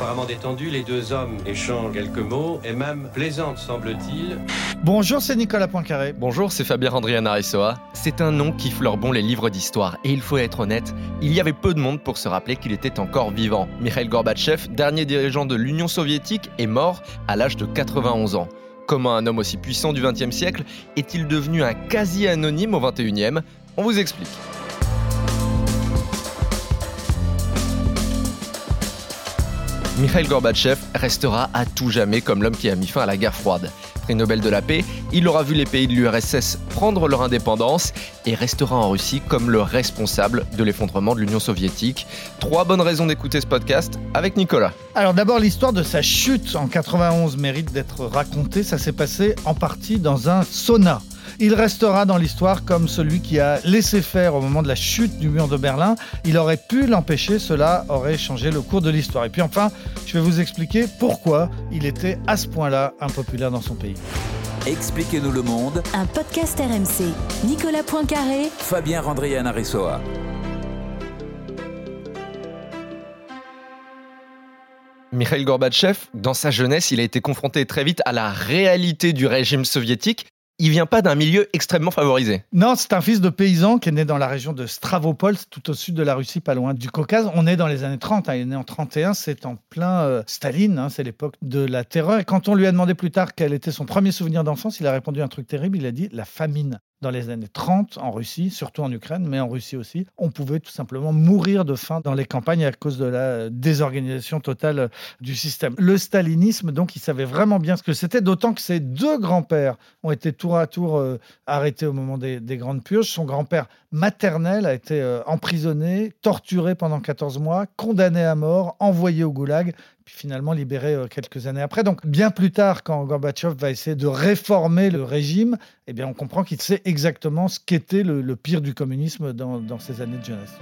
apparemment détendue, les deux hommes échangent quelques mots, et même plaisantes, semble-t-il. Bonjour, c'est Nicolas Poincaré. Bonjour, c'est Fabien Andrian Arissoa. C'est un nom qui fleure bon les livres d'histoire, et il faut être honnête, il y avait peu de monde pour se rappeler qu'il était encore vivant. Mikhail Gorbatchev, dernier dirigeant de l'Union soviétique, est mort à l'âge de 91 ans. Comment un homme aussi puissant du XXe siècle est-il devenu un quasi-anonyme au XXIe On vous explique. Mikhail Gorbatchev restera à tout jamais comme l'homme qui a mis fin à la guerre froide. Prix Nobel de la paix, il aura vu les pays de l'URSS prendre leur indépendance et restera en Russie comme le responsable de l'effondrement de l'Union soviétique. Trois bonnes raisons d'écouter ce podcast avec Nicolas. Alors d'abord, l'histoire de sa chute en 91 mérite d'être racontée. Ça s'est passé en partie dans un sauna. Il restera dans l'histoire comme celui qui a laissé faire au moment de la chute du mur de Berlin. Il aurait pu l'empêcher, cela aurait changé le cours de l'histoire. Et puis enfin, je vais vous expliquer pourquoi il était à ce point-là impopulaire dans son pays. Expliquez-nous le monde. Un podcast RMC. Nicolas Poincaré. Fabien Randrian Arissoa. Mikhail Gorbatchev, dans sa jeunesse, il a été confronté très vite à la réalité du régime soviétique il vient pas d'un milieu extrêmement favorisé. Non, c'est un fils de paysan qui est né dans la région de Stravopol, tout au sud de la Russie, pas loin du Caucase. On est dans les années 30, hein. il est né en 31, c'est en plein euh, Staline, hein. c'est l'époque de la terreur. Et quand on lui a demandé plus tard quel était son premier souvenir d'enfance, il a répondu un truc terrible, il a dit la famine dans les années 30 en Russie, surtout en Ukraine, mais en Russie aussi, on pouvait tout simplement mourir de faim dans les campagnes à cause de la désorganisation totale du système. Le stalinisme, donc, il savait vraiment bien ce que c'était, d'autant que ses deux grands-pères ont été tour à tour euh, arrêtés au moment des, grandes purges. Son grand-père maternel a été euh, emprisonné, torturé pendant 14 mois, condamné à mort, envoyé au goulag, finalement libéré euh, quelques années après. Donc bien plus tard, quand Gorbatchev va essayer de réformer le régime, eh bien on comprend qu'il sait exactement ce qu'était le, pire du communisme dans, dans années de jeunesse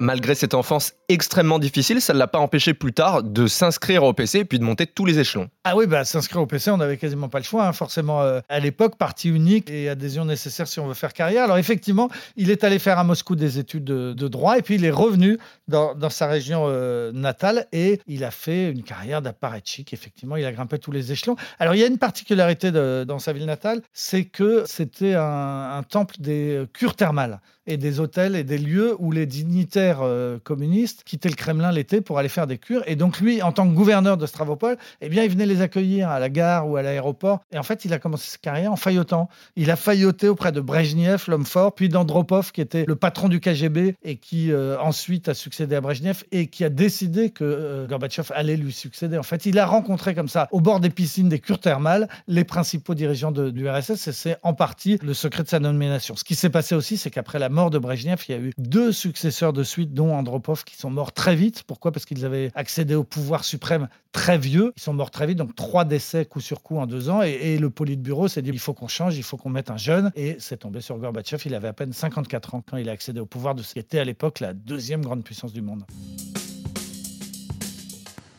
malgré cette enfance extrêmement difficile, ça ne l'a pas empêché plus tard de s'inscrire au PC et puis de monter tous les échelons. Ah oui, bah, s'inscrire au PC, on n'avait quasiment pas le choix. Hein. Forcément, euh, à l'époque, partie unique et adhésion nécessaire si on veut faire carrière. Alors effectivement, il est allé faire à Moscou des études de, droit et puis il est revenu dans, sa région euh, natale et il a fait une carrière d'apparatchik. Effectivement, il a grimpé tous les échelons. Alors il y a une particularité dans sa ville natale, c'est que c'était un, un temple des cures thermales et des hôtels et des lieux où les dignitaires euh, communistes quittaient le Kremlin l'été pour aller faire des cures. Et donc lui, en tant que gouverneur de Stravopol, eh bien, il venait les accueillir à la gare ou à l'aéroport. Et en fait, il a commencé sa carrière en faillotant. Il a failloté auprès de Brezhnev, l'homme fort, puis d'Andropov, qui était le patron du KGB et qui euh, ensuite a succédé à Brezhnev et qui a décidé que euh, Gorbatchev allait lui succéder. En fait, il a rencontré comme ça, au bord des piscines des cures thermales, les principaux dirigeants du RSS et c'est en partie le secret de sa nomination. Ce qui s'est passé aussi, c'est qu'après la mort de Brezhnev, il y a eu deux successeurs de dont Andropov, qui sont morts très vite. Pourquoi? Parce qu'ils avaient accédé au pouvoir suprême très vieux. Ils sont morts très vite, donc trois décès coup sur coup en deux ans. Et, et le Politburo s'est dit il faut qu'on change, il faut qu'on mette un jeune. Et c'est tombé sur Gorbatchev. Il avait à peine 54 ans quand il a accédé au pouvoir de ce qui était à l'époque la deuxième grande puissance du monde.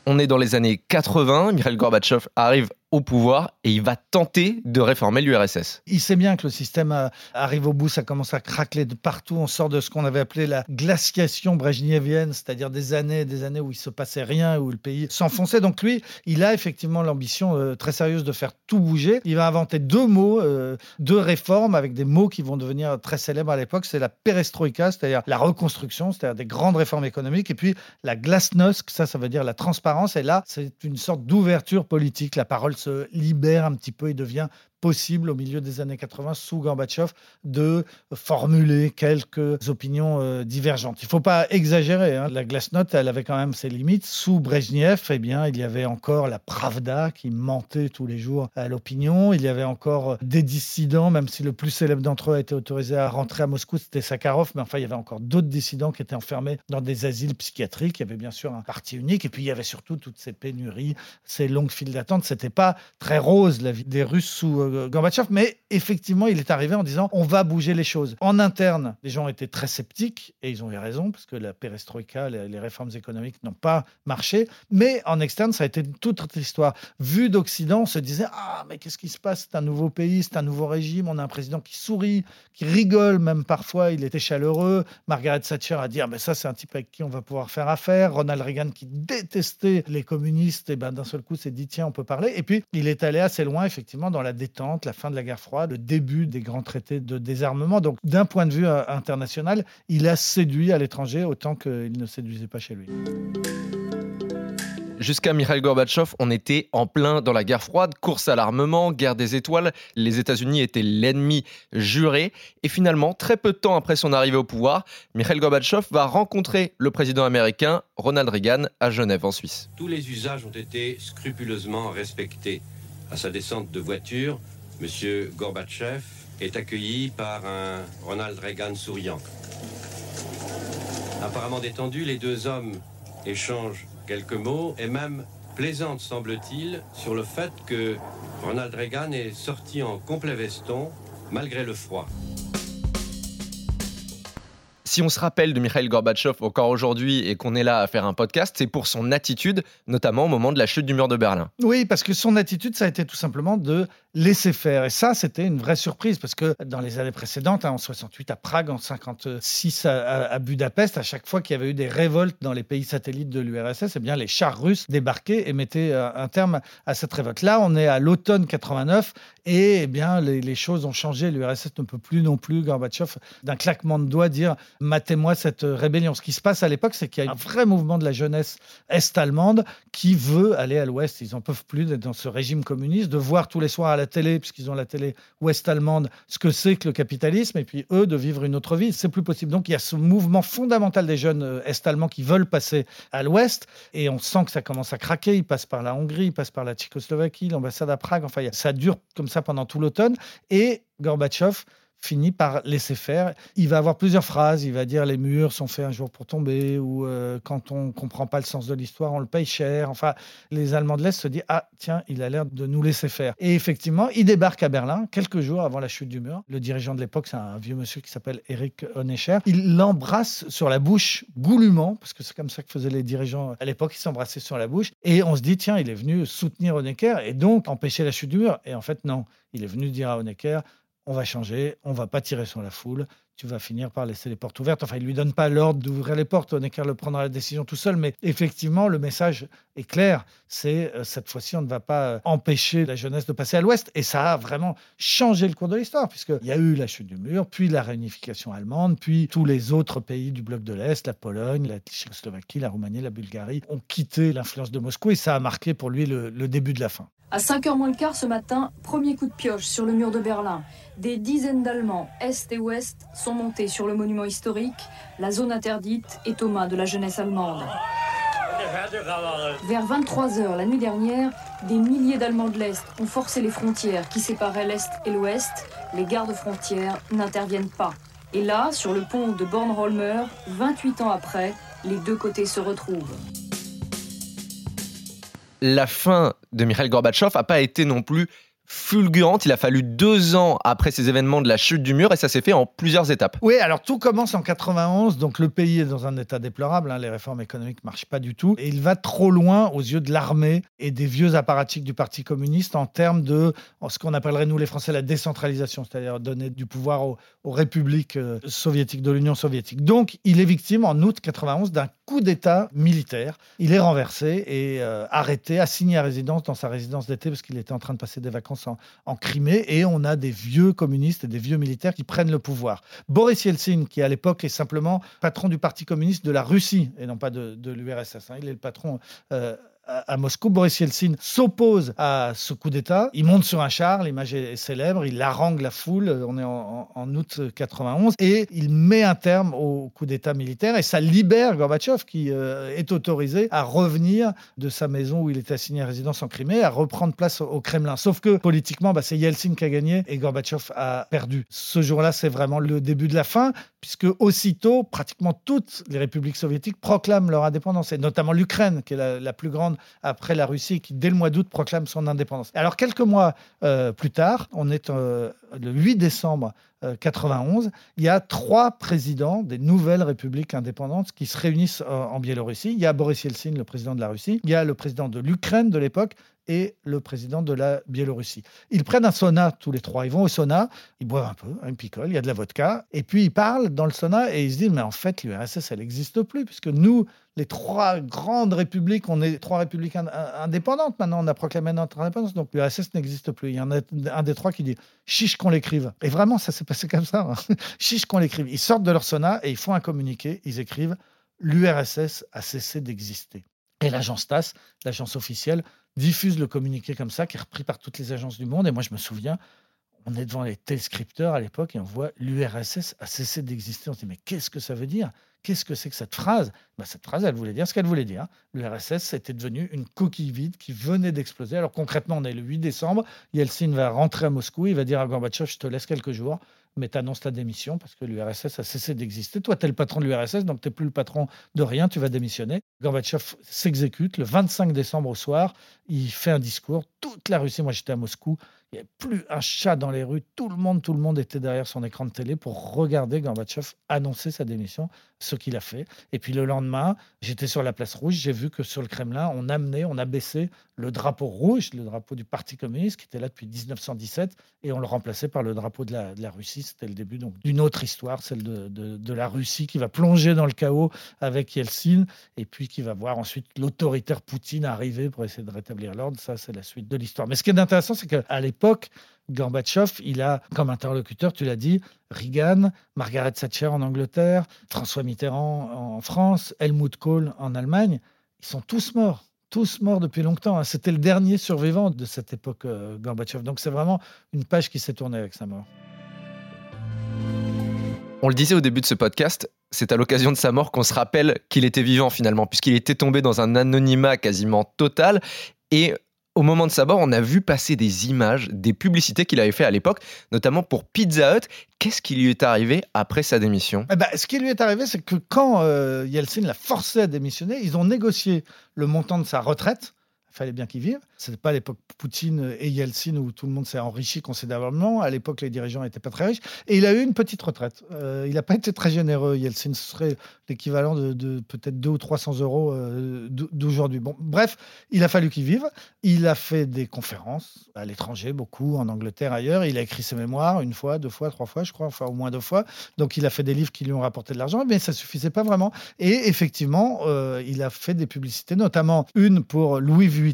On est dans les années 80, Mikhail Gorbatchev arrive au pouvoir et il va tenter de réformer l'URSS. Il sait bien que le système euh, arrive au bout, ça commence à craquer de partout. On sort de ce qu'on avait appelé la glaciation brejnevienne, c'est-à-dire des années des années où il se passait rien, où le pays s'enfonçait. Donc lui, il a effectivement l'ambition euh, très sérieuse de faire tout bouger. Il va inventer deux mots, euh, deux réformes avec des mots qui vont devenir très célèbres à l'époque. C'est la perestroïka, c'est-à-dire la reconstruction, c'est-à-dire des grandes réformes économiques, et puis la glasnost, ça, ça veut dire la transparence. Et là, c'est une sorte d'ouverture politique. La parole libère un petit peu et devient possible au milieu des années 80 sous Gorbatchev de formuler quelques opinions euh, divergentes. Il ne faut pas exagérer. Hein. La glasnost, elle avait quand même ses limites. Sous Brezhnev, eh bien, il y avait encore la Pravda qui mentait tous les jours à l'opinion. Il y avait encore euh, des dissidents, même si le plus célèbre d'entre eux a été autorisé à rentrer à Moscou, c'était Sakharov. Mais enfin, il y avait encore d'autres dissidents qui étaient enfermés dans des asiles psychiatriques. Il y avait bien sûr un parti unique. Et puis, il y avait surtout toutes ces pénuries, ces longues files d'attente. C'était pas très rose la vie des Russes sous euh, mais effectivement, il est arrivé en disant on va bouger les choses. En interne, les gens étaient très sceptiques et ils ont eu raison parce que la perestroïka, les, les réformes économiques n'ont pas marché. Mais en externe, ça a été toute autre histoire. Vu d'Occident, on se disait ah mais qu'est-ce qui se passe? C'est un nouveau pays, c'est un nouveau régime. On a un président qui sourit, qui rigole même parfois. Il était chaleureux. Margaret Thatcher a dit ah mais ça c'est un type avec qui on va pouvoir faire affaire. Ronald Reagan qui détestait les communistes, et ben d'un seul coup s'est dit tiens on peut parler. Et puis il est allé assez loin effectivement dans la détente, la fin de la guerre froide, le début des grands traités de désarmement. Donc d'un point de vue euh, international, il a séduit à l'étranger autant qu'il ne séduisait pas chez lui. Jusqu'à Mikhail Gorbatchev, on était en plein dans la guerre froide, course à l'armement, guerre des étoiles. Les États-Unis étaient l'ennemi juré. Et finalement, très peu de temps après son arrivée au pouvoir, Mikhail Gorbatchev va rencontrer le président américain Ronald Reagan à Genève, en Suisse. Tous les usages ont été scrupuleusement respectés. À sa descente de voiture, M. Gorbatchev est accueilli par un Ronald Reagan souriant. Apparemment détendu, les deux hommes échangent quelques mots et même plaisantent, semble-t-il, sur le fait que Ronald Reagan est sorti en complet veston malgré le froid. Si on se rappelle de Mikhail Gorbatchev encore aujourd'hui et qu'on est là à faire un podcast, c'est pour son attitude, notamment au moment de la chute du mur de Berlin. Oui, parce que son attitude, ça a été tout simplement de laisser faire. Et ça, c'était une vraie surprise parce que dans les années précédentes, hein, en 68 à Prague, en 56 à, Budapest, à chaque fois qu'il y avait eu des révoltes dans les pays satellites de l'URSS, eh bien les chars russes débarquaient et mettaient euh, un terme à cette révolte. Là, on est à l'automne 89 et eh bien les, choses ont changé. L'URSS ne peut plus non plus, Gorbatchev, d'un claquement de doigts, dire matez-moi cette rébellion. Ce qui se passe à l'époque, c'est qu'il y a un vrai mouvement de la jeunesse est-allemande qui veut aller à l'ouest. Ils n'en peuvent plus d'être dans ce régime communiste, de voir tous les soirs à la télé, puisqu'ils ont la télé ouest-allemande, ce que c'est que le capitalisme, et puis eux de vivre une autre vie. C'est plus possible. Donc il y a ce mouvement fondamental des jeunes euh, est-allemands qui veulent passer à l'ouest, et on sent que ça commence à craquer. Ils passent par la Hongrie, ils passent par la Tchécoslovaquie, l'ambassade à Prague. Enfin, ça dure comme ça pendant tout l'automne. Et Gorbatchev finit par laisser faire. Il va avoir plusieurs phrases. Il va dire les murs sont faits un jour pour tomber ou euh, quand on comprend pas le sens de l'histoire, on le paye cher. Enfin, les Allemands de l'Est se disent ah tiens, il a l'air de nous laisser faire. Et effectivement, il débarque à Berlin quelques jours avant la chute du mur. Le dirigeant de l'époque, c'est un vieux monsieur qui s'appelle Erich Honecker. Il l'embrasse sur la bouche goulûment parce que c'est comme ça que faisaient les dirigeants à l'époque. Ils s'embrassaient sur la bouche et on se dit tiens, il est venu soutenir Honecker et donc empêcher la chute du mur. Et en fait non, il est venu dire à Honecker on va changer, on va pas tirer sur la foule, tu vas finir par laisser les portes ouvertes. Enfin, il lui donne pas l'ordre d'ouvrir les portes, Honecker le prendra la décision tout seul, mais effectivement, le message est clair, c'est euh, cette fois-ci, on ne va pas euh, empêcher la jeunesse de passer à l'ouest, et ça a vraiment changé le cours de l'histoire, puisqu'il y a eu la chute du mur, puis la réunification allemande, puis tous les autres pays du bloc de l'Est, la Pologne, la Tchécoslovaquie, la Roumanie, la Bulgarie, ont quitté l'influence de Moscou, et ça a marqué pour lui le, le début de la fin. À 5h moins le quart ce matin, premier coup de pioche sur le mur de Berlin. Des dizaines d'Allemands, Est et Ouest, sont montés sur le monument historique. La zone interdite est aux mains de la jeunesse allemande. Vers 23h la nuit dernière, des milliers d'Allemands de l'Est ont forcé les frontières qui séparaient l'Est et l'Ouest. Les gardes frontières n'interviennent pas. Et là, sur le pont de Bornholmer, 28 ans après, les deux côtés se retrouvent la fin de Mikhail Gorbatchev n'a pas été non plus fulgurante. Il a fallu deux ans après ces événements de la chute du mur et ça s'est fait en plusieurs étapes. Oui, alors tout commence en 91, donc le pays est dans un état déplorable, hein, les réformes économiques ne marchent pas du tout, et il va trop loin aux yeux de l'armée et des vieux apparatchiks du Parti communiste en termes de ce qu'on appellerait nous les Français la décentralisation, c'est-à-dire donner du pouvoir aux, aux républiques euh, soviétiques de l'Union soviétique. Donc il est victime en août 91 d'un coup d'État militaire. Il est renversé et euh, arrêté, assigné à résidence dans sa résidence d'été parce qu'il était en train de passer des vacances en, Crimée. Et on a des vieux communistes et des vieux militaires qui prennent le pouvoir. Boris Yeltsin, qui à l'époque est simplement patron du Parti communiste de la Russie et non pas de, de l'URSS. Hein. Il est le patron. Euh, à Moscou, Boris Yeltsin s'oppose à ce coup d'État. Il monte sur un char, l'image est célèbre, il harangue la foule, on est en, août 91, et il met un terme au coup d'État militaire, et ça libère Gorbatchev, qui euh, est autorisé à revenir de sa maison où il était assigné à résidence en Crimée, à reprendre place au, Kremlin. Sauf que politiquement, bah, c'est Yeltsin qui a gagné et Gorbatchev a perdu. Ce jour-là, c'est vraiment le début de la fin, puisque aussitôt, pratiquement toutes les républiques soviétiques proclament leur indépendance, et notamment l'Ukraine, qui est la plus grande après la Russie qui, dès le mois d'août, proclame son indépendance. Alors, quelques mois euh, plus tard, on est euh, le 8 décembre 91, il y a trois présidents des nouvelles républiques indépendantes qui se réunissent en Biélorussie. Il y a Boris Yeltsin, le président de la Russie, il y a le président de l'Ukraine de l'époque, et le président de la Biélorussie. Ils prennent un sauna tous les trois. Ils vont au sauna, ils boivent un peu, hein, ils picolent, il y a de la vodka, et puis ils parlent dans le sauna et ils se disent mais en fait l'URSS elle n'existe plus puisque nous les trois grandes républiques, on est trois républiques indépendantes maintenant, on a proclamé notre indépendance, donc l'URSS n'existe plus. Il y en a un des trois qui dit chiche qu'on l'écrive. Et vraiment ça s'est passé comme ça, hein. chiche qu'on l'écrive. Ils sortent de leur sauna et ils font un communiqué, ils écrivent l'URSS a cessé d'exister. Et l'agence TASS, l'agence officielle, diffuse le communiqué comme ça, qui est repris par toutes les agences du monde. Et moi, je me souviens, on est devant les téléscripteurs à l'époque et on voit l'URSS a cessé d'exister. On se dit, mais qu'est-ce que ça veut dire? Qu'est-ce que c'est que cette phrase? Bah, Cette phrase, elle voulait dire ce qu'elle voulait dire. L'URSS était devenu une coquille vide qui venait d'exploser. Alors concrètement, on est le 8 décembre. Yeltsin va rentrer à Moscou. Il va dire à Gorbatchev, je te laisse quelques jours mais tu annonces ta démission parce que l'URSS a cessé d'exister. Toi, tu es le patron de l'URSS, donc tu n'es plus le patron de rien, tu vas démissionner. Gorbatchev s'exécute le 25 décembre au soir, il fait un discours, toute la Russie, moi j'étais à Moscou, il n'y avait plus un chat dans les rues, tout le monde, tout le monde était derrière son écran de télé pour regarder Gorbatchev annoncer sa démission, ce qu'il a fait. Et puis le lendemain, j'étais sur la place rouge, j'ai vu que sur le Kremlin, on amenait, on a baissé le drapeau rouge, le drapeau du Parti communiste qui était là depuis 1917, et on le remplaçait par le drapeau de la, Russie. C'était le début d'une autre histoire, celle de, de, la Russie qui va plonger dans le chaos avec Yeltsin, et puis qui va voir ensuite l'autoritaire Poutine arriver pour essayer de rétablir l'ordre. Ça, c'est la suite de l'histoire. Mais ce qui est intéressant, c'est qu'à l'époque, Gorbatchev, il a comme interlocuteur, tu l'as dit, Reagan, Margaret Thatcher en Angleterre, François Mitterrand en France, Helmut Kohl en Allemagne. Ils sont tous morts tous morts depuis longtemps. Hein. C'était le dernier survivant de cette époque, euh, Gorbatchev. Donc c'est vraiment une page qui s'est tournée avec sa mort. On le disait au début de ce podcast, c'est à l'occasion de sa mort qu'on se rappelle qu'il était vivant finalement, puisqu'il était tombé dans un anonymat quasiment total. Et au moment de sa mort, on a vu passer des images, des publicités qu'il avait fait à l'époque, notamment pour Pizza Hut. Qu'est-ce qui lui est arrivé après sa démission? Eh ben, Ce qui lui est arrivé, c'est que quand euh, Yeltsin l'a forcé à démissionner, ils ont négocié le montant de sa retraite fallait bien qu'ils vivent. Ce n'était pas l'époque Poutine et Yeltsin où tout le monde s'est enrichi considérablement. À l'époque, les dirigeants n'étaient pas très riches. Et il a eu une petite retraite. Euh, il n'a pas été très généreux, Yeltsin. Ce serait l'équivalent de, peut-être 200 ou 300 euros euh, d'aujourd'hui. Bon, bref, il a fallu qu'il vive. Il a fait des conférences à l'étranger, beaucoup, en Angleterre, ailleurs. Il a écrit ses mémoires une fois, deux fois, trois fois, je crois, au moins deux fois. Donc il a fait des livres qui lui ont rapporté de l'argent, mais ça ne suffisait pas vraiment. Et effectivement, euh, il a fait des publicités, notamment une pour Louis Vuitton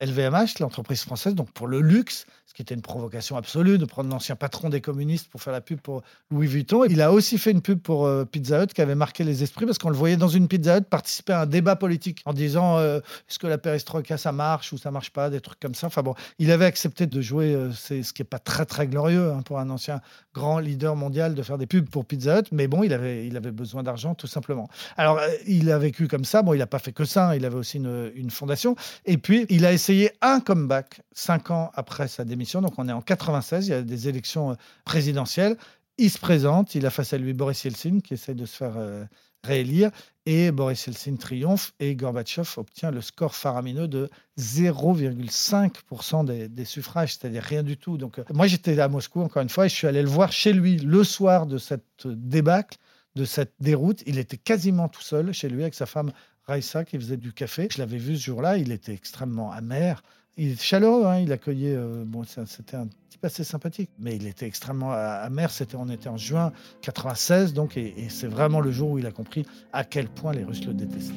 LVMH, l'entreprise française, donc pour le luxe, ce qui était une provocation absolue de prendre l'ancien patron des communistes pour faire la pub pour Louis Vuitton. Il a aussi fait une pub pour euh, Pizza Hut qui avait marqué les esprits parce qu'on le voyait dans une Pizza Hut participer à un débat politique en disant euh, est-ce que la perestroïka ça marche ou ça marche pas, des trucs comme ça. Enfin bon, il avait accepté de jouer, euh, ce qui est pas très très glorieux hein, pour un ancien grand leader mondial de faire des pubs pour Pizza Hut, mais bon, il avait, il avait besoin d'argent tout simplement. Alors il a vécu comme ça. Bon, il n'a pas fait que ça. Hein, il avait aussi une, une fondation. Et puis il a essayé un comeback cinq ans après sa démission donc on est en 96, il y a des élections euh, présidentielles. Il se présente, il a face à lui Boris Yeltsin qui essaie de se faire euh, réélire et Boris Yeltsin triomphe et Gorbatchev obtient le score faramineux de 0,5% des, suffrages, c'est-à-dire rien du tout. Donc euh, moi j'étais à Moscou encore une fois et je suis allé le voir chez lui le soir de cette débâcle, de cette déroute. Il était quasiment tout seul chez lui avec sa femme Raissa qui faisait du café. Je l'avais vu ce jour-là, il était extrêmement amer. Il est chaleureux, hein, il accueillait. Euh, bon, c'était un type assez sympathique, mais il était extrêmement amer. C'était, on était en juin 96, donc, et, c'est vraiment le jour où il a compris à quel point les Russes le détestaient.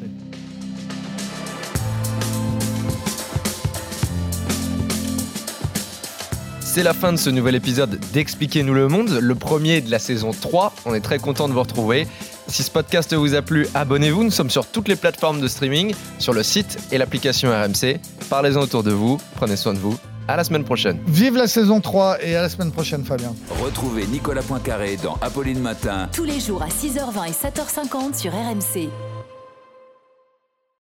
C'est la fin de ce nouvel épisode d'Expliquez-nous le monde, le premier de la saison 3. On est très content de vous retrouver. Si ce podcast vous a plu, abonnez-vous. Nous sommes sur toutes les plateformes de streaming, sur le site et l'application RMC. Parlez-en autour de vous. Prenez soin de vous. À la semaine prochaine. Vive la saison 3 et à la semaine prochaine, Fabien. Retrouvez Nicolas Poincaré dans Apolline Matin. Tous les jours à 6h20 et 7h50 sur RMC.